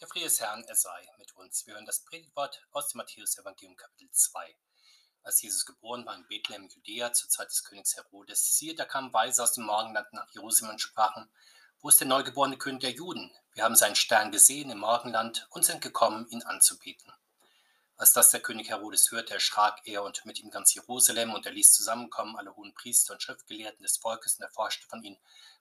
Der Friede des Herrn, er sei mit uns. Wir hören das Predigtwort aus dem Matthäus-Evangelium, Kapitel 2. Als Jesus geboren war in Bethlehem, Judäa, zur Zeit des Königs Herodes, siehe, da kamen Weise aus dem Morgenland nach Jerusalem und sprachen: Wo ist der neugeborene König der Juden? Wir haben seinen Stern gesehen im Morgenland und sind gekommen, ihn anzubeten. Als das der König Herodes hörte, erschrak er und mit ihm ganz Jerusalem und er ließ zusammenkommen alle hohen Priester und Schriftgelehrten des Volkes und erforschte von ihnen,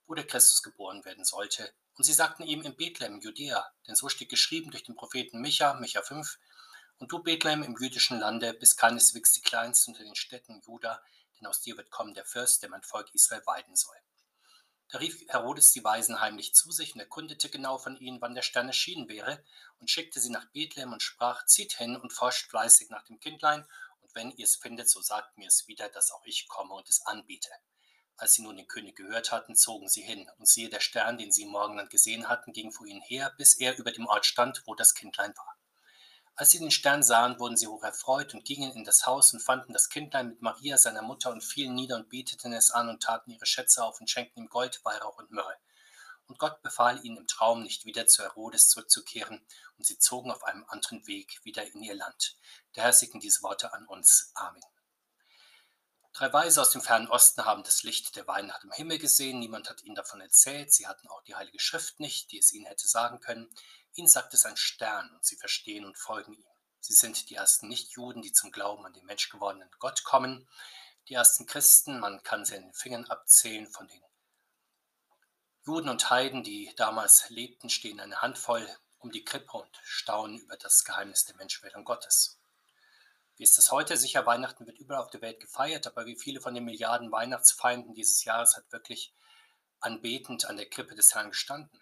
wo der Christus geboren werden sollte. Und sie sagten ihm in Bethlehem, Judäa, denn so steht geschrieben durch den Propheten Micha, Micha 5, und du Bethlehem im jüdischen Lande bist keineswegs die kleinste unter den Städten Juda, denn aus dir wird kommen der Fürst, der mein Volk Israel weiden soll. Da rief Herodes die Weisen heimlich zu sich und erkundete genau von ihnen, wann der Stern erschienen wäre, und schickte sie nach Bethlehem und sprach, zieht hin und forscht fleißig nach dem Kindlein, und wenn ihr es findet, so sagt mir es wieder, dass auch ich komme und es anbiete. Als sie nun den König gehört hatten, zogen sie hin, und siehe, der Stern, den sie im Morgenland gesehen hatten, ging vor ihnen her, bis er über dem Ort stand, wo das Kindlein war. Als sie den Stern sahen, wurden sie hoch erfreut und gingen in das Haus und fanden das Kindlein mit Maria, seiner Mutter, und fielen nieder und beteten es an und taten ihre Schätze auf und schenkten ihm Gold, Weihrauch und Myrrhe. Und Gott befahl ihnen im Traum, nicht wieder zu Herodes zurückzukehren, und sie zogen auf einem anderen Weg wieder in ihr Land. Herr segne diese Worte an uns. Amen. Drei Weise aus dem fernen Osten haben das Licht der Weihnacht im Himmel gesehen. Niemand hat ihnen davon erzählt. Sie hatten auch die Heilige Schrift nicht, die es ihnen hätte sagen können. Ihnen sagt es ein Stern und sie verstehen und folgen ihm. Sie sind die ersten Nichtjuden, die zum Glauben an den menschgewordenen Gott kommen. Die ersten Christen, man kann sie in den Fingern abzählen, von den Juden und Heiden, die damals lebten, stehen eine Handvoll um die Krippe und staunen über das Geheimnis der Menschwerdung Gottes. Wie ist das heute? Sicher, Weihnachten wird überall auf der Welt gefeiert, aber wie viele von den Milliarden Weihnachtsfeinden dieses Jahres hat wirklich anbetend an der Krippe des Herrn gestanden?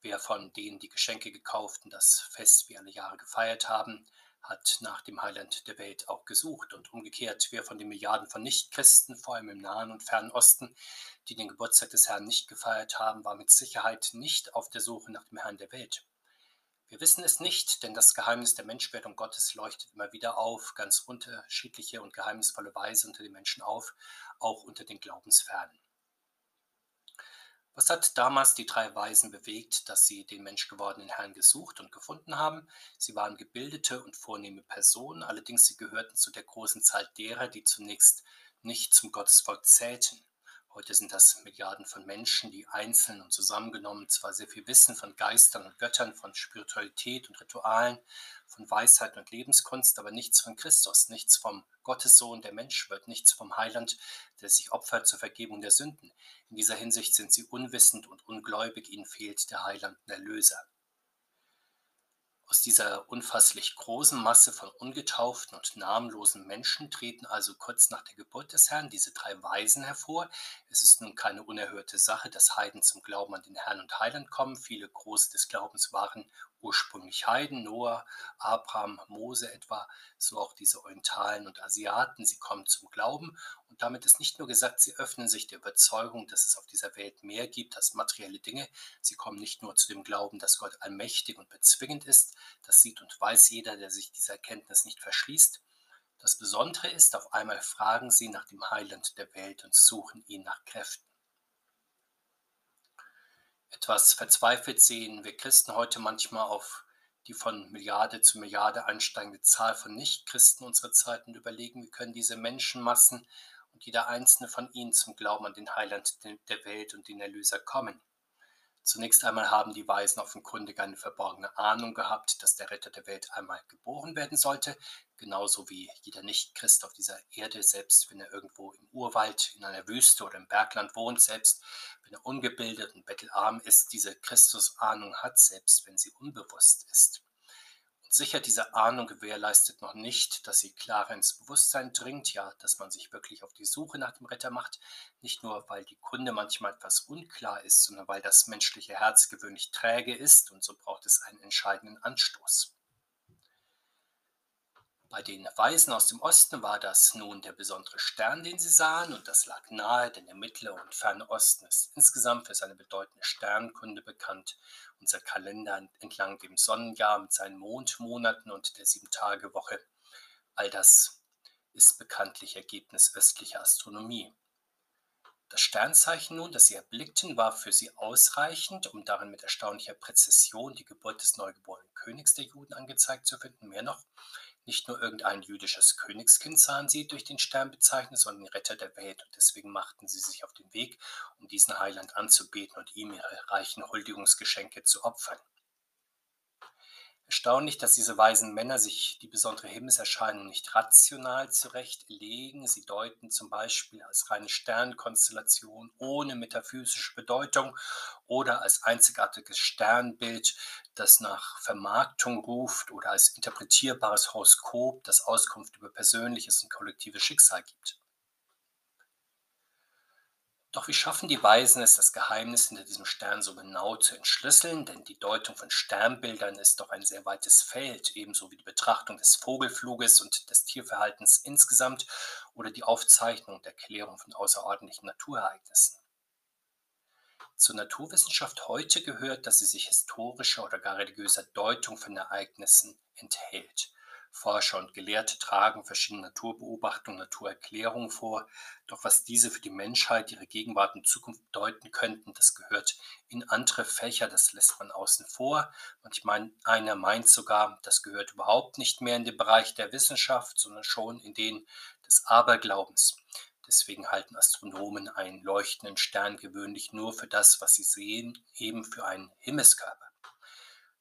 Wer von denen, die Geschenke gekauft und das Fest wie alle Jahre gefeiert haben, hat nach dem Heiland der Welt auch gesucht. Und umgekehrt, wer von den Milliarden von Nichtchristen, vor allem im Nahen und Fernen Osten, die den Geburtstag des Herrn nicht gefeiert haben, war mit Sicherheit nicht auf der Suche nach dem Herrn der Welt. Wir wissen es nicht, denn das Geheimnis der Menschwerdung Gottes leuchtet immer wieder auf, ganz unterschiedliche und geheimnisvolle Weise unter den Menschen auf, auch unter den Glaubensfernen. Was hat damals die drei Weisen bewegt, dass sie den menschgewordenen Herrn gesucht und gefunden haben? Sie waren gebildete und vornehme Personen, allerdings sie gehörten zu der großen Zahl derer, die zunächst nicht zum Gottesvolk zählten. Heute sind das Milliarden von Menschen, die einzeln und zusammengenommen zwar sehr viel wissen von Geistern und Göttern, von Spiritualität und Ritualen, von Weisheit und Lebenskunst, aber nichts von Christus, nichts vom Gottessohn, der Mensch wird, nichts vom Heiland, der sich opfert zur Vergebung der Sünden. In dieser Hinsicht sind sie unwissend und ungläubig, ihnen fehlt der Heiland und Erlöser. Aus dieser unfasslich großen Masse von ungetauften und namenlosen Menschen treten also kurz nach der Geburt des Herrn diese drei Weisen hervor. Es ist nun keine unerhörte Sache, dass Heiden zum Glauben an den Herrn und Heiland kommen. Viele Große des Glaubens waren ursprünglich Heiden, Noah, Abraham, Mose etwa, so auch diese Orientalen und Asiaten, sie kommen zum Glauben und damit ist nicht nur gesagt, sie öffnen sich der Überzeugung, dass es auf dieser Welt mehr gibt als materielle Dinge, sie kommen nicht nur zu dem Glauben, dass Gott allmächtig und bezwingend ist, das sieht und weiß jeder, der sich dieser Erkenntnis nicht verschließt. Das Besondere ist, auf einmal fragen sie nach dem Heiland der Welt und suchen ihn nach Kräften. Etwas verzweifelt sehen wir Christen heute manchmal auf die von Milliarde zu Milliarde ansteigende Zahl von Nichtchristen unserer Zeit und überlegen, wie können diese Menschenmassen und jeder einzelne von ihnen zum Glauben an den Heiland der Welt und den Erlöser kommen. Zunächst einmal haben die Weisen offenkundig eine verborgene Ahnung gehabt, dass der Retter der Welt einmal geboren werden sollte, genauso wie jeder Nicht-Christ auf dieser Erde, selbst wenn er irgendwo im Urwald, in einer Wüste oder im Bergland wohnt, selbst wenn er ungebildet und bettelarm ist, diese Christus-Ahnung hat, selbst wenn sie unbewusst ist. Sicher, diese Ahnung gewährleistet noch nicht, dass sie klarer ins Bewusstsein dringt, ja, dass man sich wirklich auf die Suche nach dem Retter macht, nicht nur, weil die Kunde manchmal etwas unklar ist, sondern weil das menschliche Herz gewöhnlich träge ist und so braucht es einen entscheidenden Anstoß. Bei den Weisen aus dem Osten war das nun der besondere Stern, den sie sahen, und das lag nahe, denn der Mittlere und Ferne Osten ist insgesamt für seine bedeutende Sternkunde bekannt. Unser Kalender entlang dem Sonnenjahr mit seinen Mondmonaten und der Sieben-Tage-Woche. All das ist bekanntlich Ergebnis östlicher Astronomie. Das Sternzeichen nun, das sie erblickten, war für sie ausreichend, um darin mit erstaunlicher Präzision die Geburt des neugeborenen Königs der Juden angezeigt zu finden. Mehr noch, nicht nur irgendein jüdisches Königskind sahen sie durch den Stern bezeichnet, sondern Retter der Welt. Und deswegen machten sie sich auf den Weg, um diesen Heiland anzubeten und ihm ihre reichen Huldigungsgeschenke zu opfern. Erstaunlich, dass diese weisen Männer sich die besondere Himmelserscheinung nicht rational zurechtlegen. Sie deuten zum Beispiel als reine Sternkonstellation ohne metaphysische Bedeutung oder als einzigartiges Sternbild, das nach Vermarktung ruft oder als interpretierbares Horoskop, das Auskunft über persönliches und kollektives Schicksal gibt. Doch wie schaffen die Weisen es, das Geheimnis hinter diesem Stern so genau zu entschlüsseln? Denn die Deutung von Sternbildern ist doch ein sehr weites Feld, ebenso wie die Betrachtung des Vogelfluges und des Tierverhaltens insgesamt oder die Aufzeichnung und Erklärung von außerordentlichen Naturereignissen. Zur Naturwissenschaft heute gehört, dass sie sich historischer oder gar religiöser Deutung von Ereignissen enthält. Forscher und Gelehrte tragen verschiedene Naturbeobachtungen, Naturerklärungen vor. Doch was diese für die Menschheit, ihre Gegenwart und Zukunft bedeuten könnten, das gehört in andere Fächer, das lässt man außen vor. Manchmal einer meint sogar, das gehört überhaupt nicht mehr in den Bereich der Wissenschaft, sondern schon in den des Aberglaubens. Deswegen halten Astronomen einen leuchtenden Stern gewöhnlich nur für das, was sie sehen, eben für einen Himmelskörper.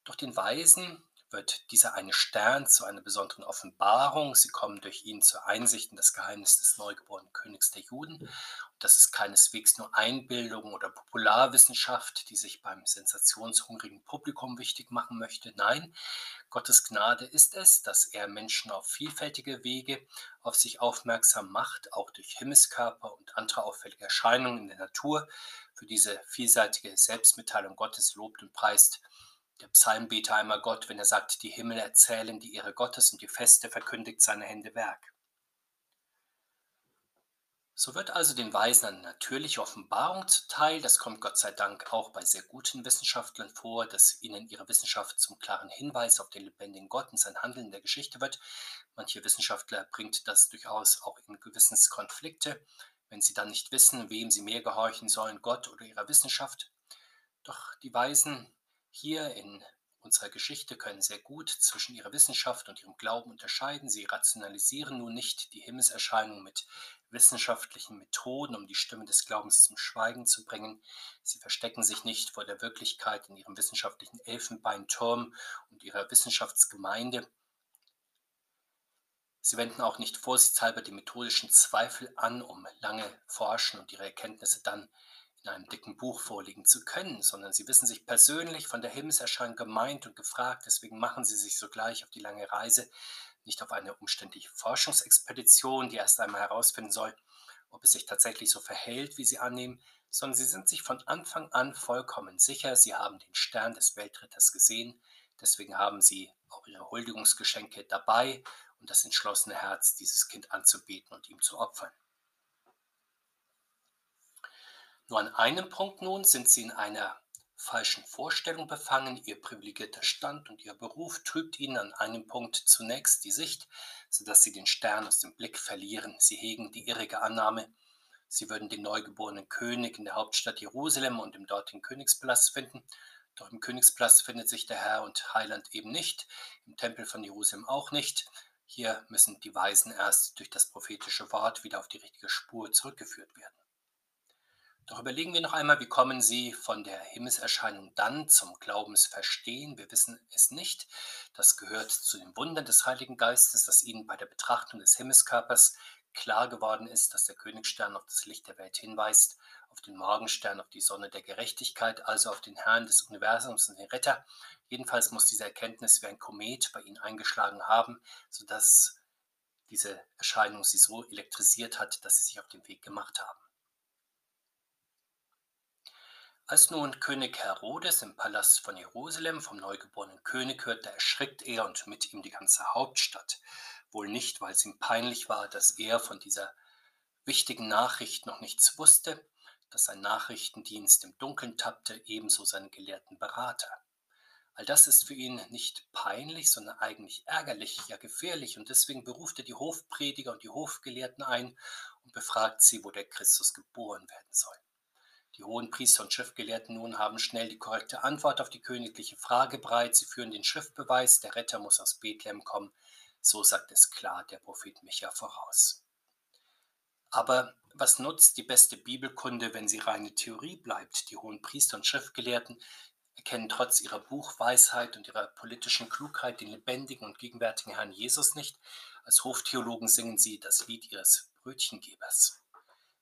Doch den Weisen wird dieser eine Stern zu einer besonderen Offenbarung. Sie kommen durch ihn zur Einsicht in das Geheimnis des neugeborenen Königs der Juden. Und das ist keineswegs nur Einbildung oder Popularwissenschaft, die sich beim sensationshungrigen Publikum wichtig machen möchte. Nein, Gottes Gnade ist es, dass er Menschen auf vielfältige Wege auf sich aufmerksam macht, auch durch Himmelskörper und andere auffällige Erscheinungen in der Natur. Für diese vielseitige Selbstmitteilung Gottes lobt und preist der Psalmbeter einmal Gott, wenn er sagt, die Himmel erzählen die Ehre Gottes und die Feste verkündigt seine Hände Werk. So wird also den Weisen eine natürliche Offenbarung zuteil. Das kommt Gott sei Dank auch bei sehr guten Wissenschaftlern vor, dass ihnen ihre Wissenschaft zum klaren Hinweis auf den lebendigen Gott und sein Handeln in der Geschichte wird. Manche Wissenschaftler bringt das durchaus auch in Gewissenskonflikte, wenn sie dann nicht wissen, wem sie mehr gehorchen sollen, Gott oder ihrer Wissenschaft. Doch die Weisen hier in unserer Geschichte können sehr gut zwischen ihrer Wissenschaft und ihrem Glauben unterscheiden. Sie rationalisieren nun nicht die Himmelserscheinung mit wissenschaftlichen Methoden, um die Stimme des Glaubens zum Schweigen zu bringen. Sie verstecken sich nicht vor der Wirklichkeit in ihrem wissenschaftlichen Elfenbeinturm und ihrer Wissenschaftsgemeinde. Sie wenden auch nicht vorsichtshalber die methodischen Zweifel an, um lange forschen und ihre Erkenntnisse dann in einem dicken Buch vorlegen zu können, sondern sie wissen sich persönlich von der Himmelserscheinung gemeint und gefragt, deswegen machen sie sich sogleich auf die lange Reise, nicht auf eine umständliche Forschungsexpedition, die erst einmal herausfinden soll, ob es sich tatsächlich so verhält, wie sie annehmen, sondern sie sind sich von Anfang an vollkommen sicher, sie haben den Stern des Weltritters gesehen, deswegen haben sie auch ihre Huldigungsgeschenke dabei und das entschlossene Herz, dieses Kind anzubeten und ihm zu opfern. Nur an einem Punkt nun sind sie in einer falschen Vorstellung befangen. Ihr privilegierter Stand und ihr Beruf trübt ihnen an einem Punkt zunächst die Sicht, sodass sie den Stern aus dem Blick verlieren. Sie hegen die irrige Annahme, sie würden den neugeborenen König in der Hauptstadt Jerusalem und im dortigen Königspalast finden. Doch im Königspalast findet sich der Herr und Heiland eben nicht, im Tempel von Jerusalem auch nicht. Hier müssen die Weisen erst durch das prophetische Wort wieder auf die richtige Spur zurückgeführt werden. Doch überlegen wir noch einmal, wie kommen Sie von der Himmelserscheinung dann zum Glaubensverstehen? Wir wissen es nicht. Das gehört zu den Wundern des Heiligen Geistes, dass Ihnen bei der Betrachtung des Himmelskörpers klar geworden ist, dass der Königstern auf das Licht der Welt hinweist, auf den Morgenstern, auf die Sonne der Gerechtigkeit, also auf den Herrn des Universums und den Retter. Jedenfalls muss diese Erkenntnis wie ein Komet bei Ihnen eingeschlagen haben, sodass diese Erscheinung Sie so elektrisiert hat, dass Sie sich auf den Weg gemacht haben. Als nun König Herodes im Palast von Jerusalem vom neugeborenen König hörte, erschrickt er und mit ihm die ganze Hauptstadt. Wohl nicht, weil es ihm peinlich war, dass er von dieser wichtigen Nachricht noch nichts wusste, dass sein Nachrichtendienst im Dunkeln tappte, ebenso seine gelehrten Berater. All das ist für ihn nicht peinlich, sondern eigentlich ärgerlich, ja gefährlich. Und deswegen beruft er die Hofprediger und die Hofgelehrten ein und befragt sie, wo der Christus geboren werden soll. Die hohen Priester und Schriftgelehrten nun haben schnell die korrekte Antwort auf die königliche Frage bereit. Sie führen den Schriftbeweis, der Retter muss aus Bethlehem kommen. So sagt es klar der Prophet Micha voraus. Aber was nutzt die beste Bibelkunde, wenn sie reine Theorie bleibt? Die hohen Priester und Schriftgelehrten erkennen trotz ihrer Buchweisheit und ihrer politischen Klugheit den lebendigen und gegenwärtigen Herrn Jesus nicht. Als Hoftheologen singen sie das Lied ihres Brötchengebers.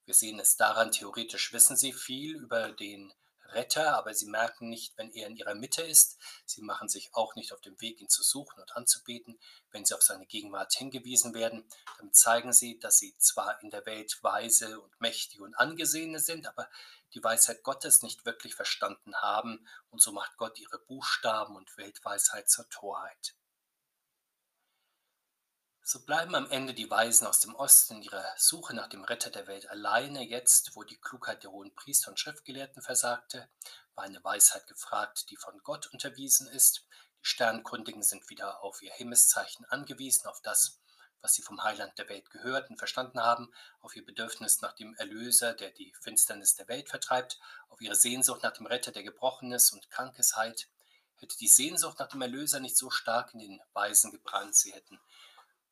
Wir sehen es daran, theoretisch wissen sie viel über den Retter, aber sie merken nicht, wenn er in ihrer Mitte ist. Sie machen sich auch nicht auf den Weg, ihn zu suchen und anzubeten, wenn sie auf seine Gegenwart hingewiesen werden. Damit zeigen sie, dass sie zwar in der Welt weise und mächtige und angesehene sind, aber die Weisheit Gottes nicht wirklich verstanden haben, und so macht Gott ihre Buchstaben und Weltweisheit zur Torheit. So bleiben am Ende die Weisen aus dem Osten in ihrer Suche nach dem Retter der Welt alleine. Jetzt, wo die Klugheit der hohen Priester und Schriftgelehrten versagte, war eine Weisheit gefragt, die von Gott unterwiesen ist. Die Sternkundigen sind wieder auf ihr Himmelszeichen angewiesen, auf das, was sie vom Heiland der Welt gehört und verstanden haben, auf ihr Bedürfnis nach dem Erlöser, der die Finsternis der Welt vertreibt, auf ihre Sehnsucht nach dem Retter, der Gebrochenes und Krankes heilt. Hätte die Sehnsucht nach dem Erlöser nicht so stark in den Weisen gebrannt, sie hätten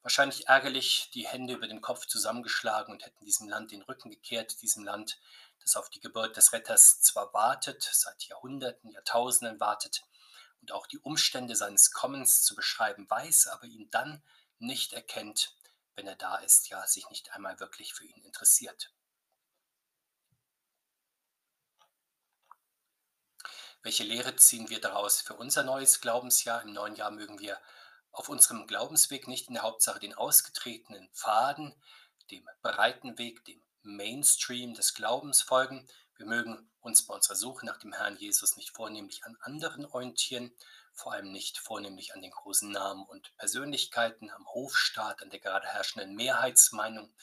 wahrscheinlich ärgerlich die Hände über dem Kopf zusammengeschlagen und hätten diesem Land den Rücken gekehrt, diesem Land, das auf die Geburt des Retters zwar wartet, seit Jahrhunderten, Jahrtausenden wartet und auch die Umstände seines Kommens zu beschreiben weiß, aber ihn dann nicht erkennt, wenn er da ist, ja sich nicht einmal wirklich für ihn interessiert. Welche Lehre ziehen wir daraus für unser neues Glaubensjahr? Im neuen Jahr mögen wir auf unserem Glaubensweg nicht in der Hauptsache den ausgetretenen Pfaden, dem breiten Weg, dem Mainstream des Glaubens folgen. Wir mögen uns bei unserer Suche nach dem Herrn Jesus nicht vornehmlich an anderen orientieren, vor allem nicht vornehmlich an den großen Namen und Persönlichkeiten, am Hofstaat, an der gerade herrschenden Mehrheitsmeinung.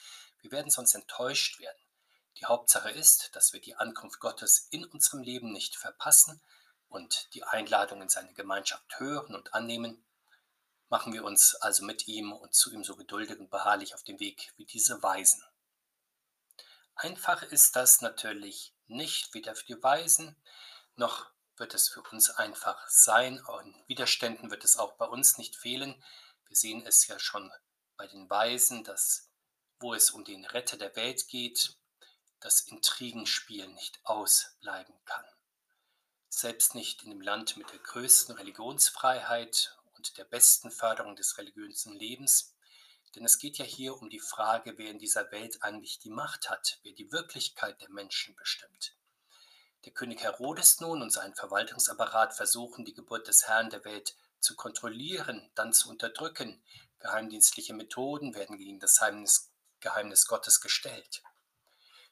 Wir werden sonst enttäuscht werden. Die Hauptsache ist, dass wir die Ankunft Gottes in unserem Leben nicht verpassen und die Einladung in seine Gemeinschaft hören und annehmen machen wir uns also mit ihm und zu ihm so geduldig und beharrlich auf den Weg wie diese Weisen. Einfach ist das natürlich nicht, weder für die Weisen, noch wird es für uns einfach sein. Und Widerständen wird es auch bei uns nicht fehlen. Wir sehen es ja schon bei den Weisen, dass wo es um den Retter der Welt geht, das Intrigenspiel nicht ausbleiben kann. Selbst nicht in dem Land mit der größten Religionsfreiheit und der besten Förderung des religiösen Lebens. Denn es geht ja hier um die Frage, wer in dieser Welt eigentlich die Macht hat, wer die Wirklichkeit der Menschen bestimmt. Der König Herodes nun und sein Verwaltungsapparat versuchen, die Geburt des Herrn der Welt zu kontrollieren, dann zu unterdrücken. Geheimdienstliche Methoden werden gegen das Geheimnis, Geheimnis Gottes gestellt.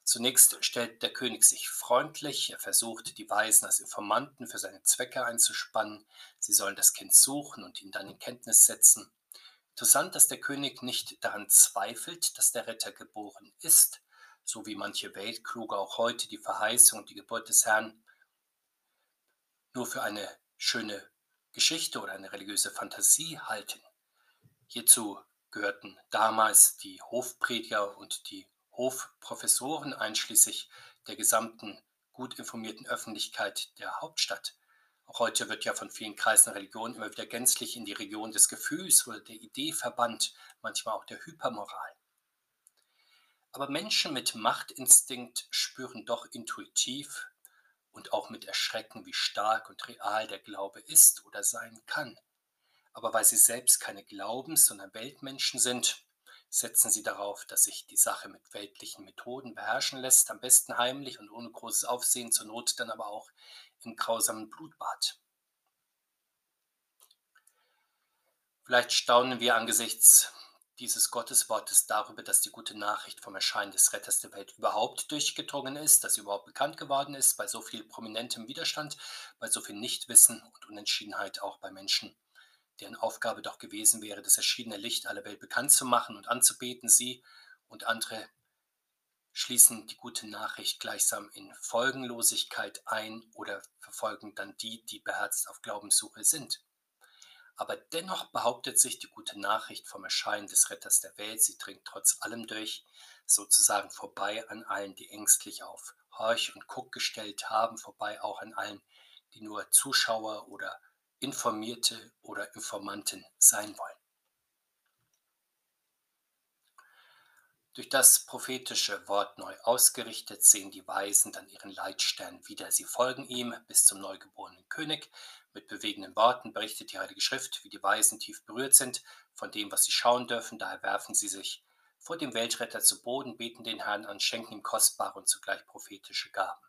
Zunächst stellt der König sich freundlich, er versucht, die Weisen als Informanten für seine Zwecke einzuspannen, sie sollen das Kind suchen und ihn dann in Kenntnis setzen. Interessant, dass der König nicht daran zweifelt, dass der Retter geboren ist, so wie manche Weltkluge auch heute die Verheißung und die Geburt des Herrn nur für eine schöne Geschichte oder eine religiöse Fantasie halten. Hierzu gehörten damals die Hofprediger und die Hofprofessoren einschließlich der gesamten gut informierten Öffentlichkeit der Hauptstadt. Auch heute wird ja von vielen Kreisen der Religion immer wieder gänzlich in die Region des Gefühls oder der Idee verbannt, manchmal auch der Hypermoral. Aber Menschen mit Machtinstinkt spüren doch intuitiv und auch mit Erschrecken, wie stark und real der Glaube ist oder sein kann. Aber weil sie selbst keine Glaubens-, sondern Weltmenschen sind, setzen sie darauf, dass sich die Sache mit weltlichen Methoden beherrschen lässt, am besten heimlich und ohne großes Aufsehen, zur Not dann aber auch im grausamen Blutbad. Vielleicht staunen wir angesichts dieses Gotteswortes darüber, dass die gute Nachricht vom Erscheinen des Retters der Welt überhaupt durchgedrungen ist, dass sie überhaupt bekannt geworden ist, bei so viel prominentem Widerstand, bei so viel Nichtwissen und Unentschiedenheit auch bei Menschen, deren Aufgabe doch gewesen wäre, das erschienene Licht aller Welt bekannt zu machen und anzubeten, sie und andere schließen die gute Nachricht gleichsam in Folgenlosigkeit ein oder verfolgen dann die, die beherzt auf Glaubenssuche sind. Aber dennoch behauptet sich die gute Nachricht vom Erscheinen des Retters der Welt, sie dringt trotz allem durch, sozusagen vorbei an allen, die ängstlich auf Horch und Guck gestellt haben, vorbei auch an allen, die nur Zuschauer oder Informierte oder Informanten sein wollen. Durch das prophetische Wort neu ausgerichtet sehen die Weisen dann ihren Leitstern wieder. Sie folgen ihm bis zum neugeborenen König. Mit bewegenden Worten berichtet die Heilige Schrift, wie die Weisen tief berührt sind von dem, was sie schauen dürfen. Daher werfen sie sich vor dem Weltretter zu Boden, beten den Herrn an, schenken ihm kostbare und zugleich prophetische Gaben.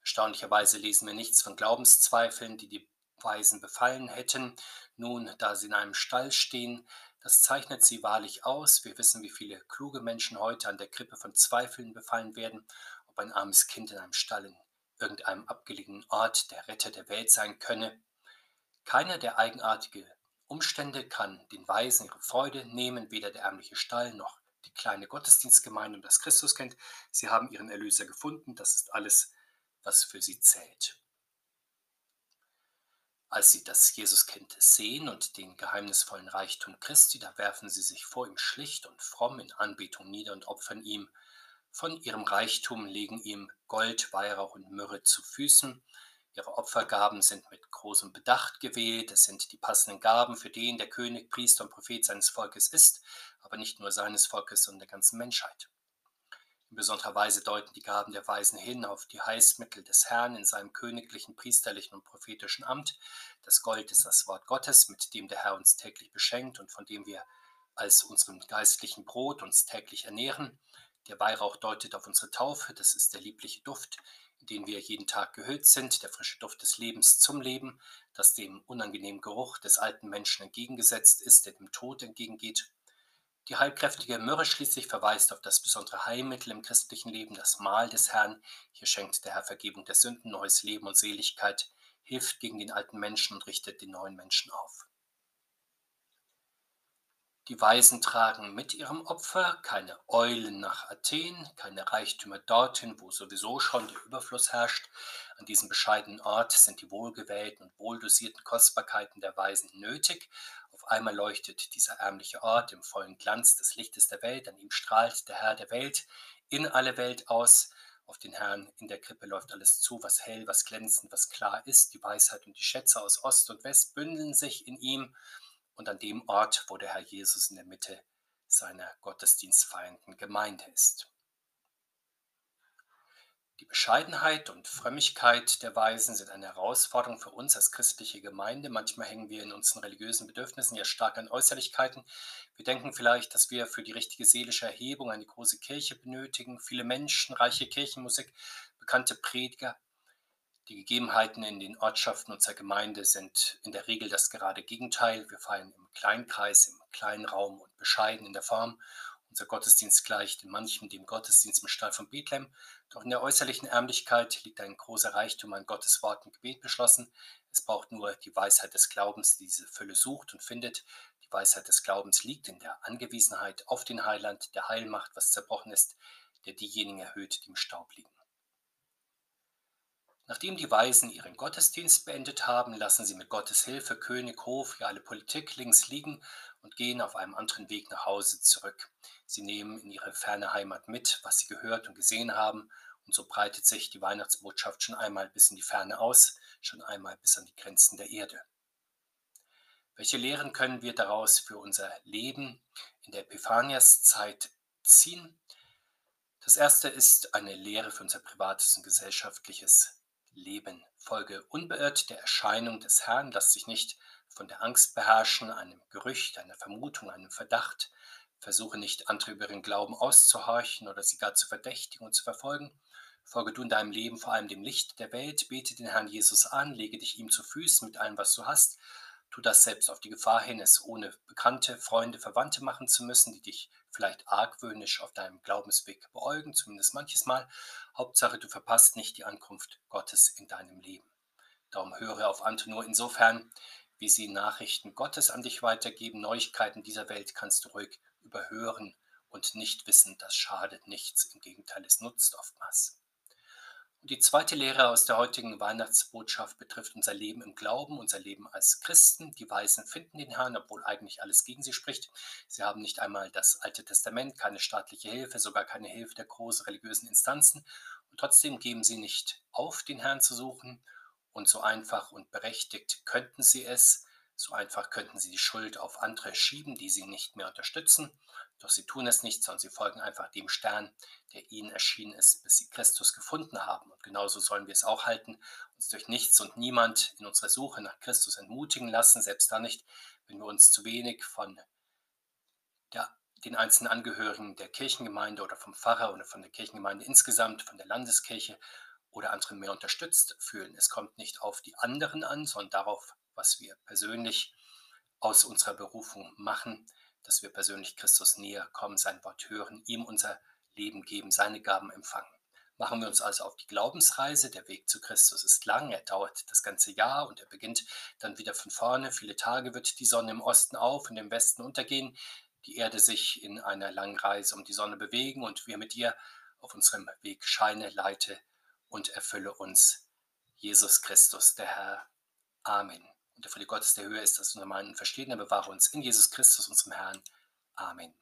Erstaunlicherweise lesen wir nichts von Glaubenszweifeln, die die Weisen befallen hätten. Nun, da sie in einem Stall stehen, das zeichnet sie wahrlich aus. Wir wissen, wie viele kluge Menschen heute an der Krippe von Zweifeln befallen werden, ob ein armes Kind in einem Stall in irgendeinem abgelegenen Ort der Retter der Welt sein könne. Keiner der eigenartigen Umstände kann den Weisen ihre Freude nehmen, weder der ärmliche Stall noch die kleine Gottesdienstgemeinde um das Christuskind. Sie haben ihren Erlöser gefunden, das ist alles, was für sie zählt. Als sie das Jesuskind sehen und den geheimnisvollen Reichtum Christi, da werfen sie sich vor ihm schlicht und fromm in Anbetung nieder und opfern ihm von ihrem Reichtum, legen ihm Gold, Weihrauch und Myrrhe zu Füßen. Ihre Opfergaben sind mit großem Bedacht gewählt. Es sind die passenden Gaben für den der König, Priester und Prophet seines Volkes ist, aber nicht nur seines Volkes, sondern der ganzen Menschheit. In besonderer Weise deuten die Gaben der Weisen hin auf die Heißmittel des Herrn in seinem königlichen, priesterlichen und prophetischen Amt. Das Gold ist das Wort Gottes, mit dem der Herr uns täglich beschenkt und von dem wir als unserem geistlichen Brot uns täglich ernähren. Der Weihrauch deutet auf unsere Taufe, das ist der liebliche Duft, in den wir jeden Tag gehüllt sind, der frische Duft des Lebens zum Leben, das dem unangenehmen Geruch des alten Menschen entgegengesetzt ist, der dem Tod entgegengeht. Die heilkräftige Myrrhe schließlich verweist auf das besondere Heilmittel im christlichen Leben, das Mahl des Herrn. Hier schenkt der Herr Vergebung der Sünden, neues Leben und Seligkeit, hilft gegen den alten Menschen und richtet den neuen Menschen auf. Die Weisen tragen mit ihrem Opfer keine Eulen nach Athen, keine Reichtümer dorthin, wo sowieso schon der Überfluss herrscht. An diesem bescheidenen Ort sind die wohlgewählten und wohldosierten Kostbarkeiten der Weisen nötig, auf einmal leuchtet dieser ärmliche Ort im vollen Glanz des Lichtes der Welt, an ihm strahlt der Herr der Welt in alle Welt aus. Auf den Herrn in der Krippe läuft alles zu, was hell, was glänzend, was klar ist. Die Weisheit und die Schätze aus Ost und West bündeln sich in ihm. Und an dem Ort, wo der Herr Jesus in der Mitte seiner gottesdienstfeiernden Gemeinde ist. Die Bescheidenheit und Frömmigkeit der Weisen sind eine Herausforderung für uns als christliche Gemeinde. Manchmal hängen wir in unseren religiösen Bedürfnissen ja stark an Äußerlichkeiten. Wir denken vielleicht, dass wir für die richtige seelische Erhebung eine große Kirche benötigen, viele Menschen, reiche Kirchenmusik, bekannte Prediger. Die Gegebenheiten in den Ortschaften unserer Gemeinde sind in der Regel das gerade Gegenteil. Wir feiern im Kleinkreis, im kleinen Raum und bescheiden in der Form unser Gottesdienst gleicht in manchem dem Gottesdienst im Stall von Bethlehem, doch in der äußerlichen Ärmlichkeit liegt ein großer Reichtum an Gottes Wort und Gebet beschlossen. Es braucht nur die Weisheit des Glaubens, die diese Fülle sucht und findet. Die Weisheit des Glaubens liegt in der Angewiesenheit auf den Heiland, der Heilmacht, was zerbrochen ist, der diejenigen erhöht, die im Staub liegen. Nachdem die Weisen ihren Gottesdienst beendet haben, lassen sie mit Gottes Hilfe König, Hof, ja alle Politik links liegen und gehen auf einem anderen Weg nach Hause zurück. Sie nehmen in ihre ferne Heimat mit, was sie gehört und gesehen haben, und so breitet sich die Weihnachtsbotschaft schon einmal bis in die Ferne aus, schon einmal bis an die Grenzen der Erde. Welche Lehren können wir daraus für unser Leben in der Epiphaniaszeit ziehen? Das erste ist eine Lehre für unser privates und gesellschaftliches Leben. Folge unbeirrt der Erscheinung des Herrn, lass dich nicht von der Angst beherrschen, einem Gerücht, einer Vermutung, einem Verdacht. Versuche nicht, andere über ihren Glauben auszuhorchen oder sie gar zu verdächtigen und zu verfolgen. Folge du in deinem Leben vor allem dem Licht der Welt, bete den Herrn Jesus an, lege dich ihm zu Füßen mit allem, was du hast. Tu das selbst auf die Gefahr hin, es ohne Bekannte, Freunde, Verwandte machen zu müssen, die dich vielleicht argwöhnisch auf deinem Glaubensweg beäugen, zumindest manches Mal. Hauptsache, du verpasst nicht die Ankunft Gottes in deinem Leben. Darum höre auf andere nur insofern, wie sie Nachrichten Gottes an dich weitergeben. Neuigkeiten dieser Welt kannst du ruhig überhören und nicht wissen, das schadet nichts, im Gegenteil, es nutzt oftmals. Die zweite Lehre aus der heutigen Weihnachtsbotschaft betrifft unser Leben im Glauben, unser Leben als Christen. Die Weisen finden den Herrn, obwohl eigentlich alles gegen sie spricht. Sie haben nicht einmal das Alte Testament, keine staatliche Hilfe, sogar keine Hilfe der großen religiösen Instanzen. Und trotzdem geben sie nicht auf, den Herrn zu suchen. Und so einfach und berechtigt könnten sie es. So einfach könnten sie die Schuld auf andere schieben, die sie nicht mehr unterstützen. Doch sie tun es nicht, sondern sie folgen einfach dem Stern, der ihnen erschienen ist, bis sie Christus gefunden haben. Und genauso sollen wir es auch halten, uns durch nichts und niemand in unserer Suche nach Christus entmutigen lassen, selbst dann nicht, wenn wir uns zu wenig von der, den einzelnen Angehörigen der Kirchengemeinde oder vom Pfarrer oder von der Kirchengemeinde insgesamt, von der Landeskirche oder anderen mehr unterstützt fühlen. Es kommt nicht auf die anderen an, sondern darauf, was wir persönlich aus unserer Berufung machen dass wir persönlich Christus näher kommen, sein Wort hören, ihm unser Leben geben, seine Gaben empfangen. Machen wir uns also auf die Glaubensreise. Der Weg zu Christus ist lang, er dauert das ganze Jahr und er beginnt dann wieder von vorne. Viele Tage wird die Sonne im Osten auf und im Westen untergehen, die Erde sich in einer langen Reise um die Sonne bewegen und wir mit ihr auf unserem Weg scheine, leite und erfülle uns Jesus Christus, der Herr. Amen. Der Friede Gottes, der höher ist als unser Verstehen, der bewahre uns in Jesus Christus, unserem Herrn. Amen.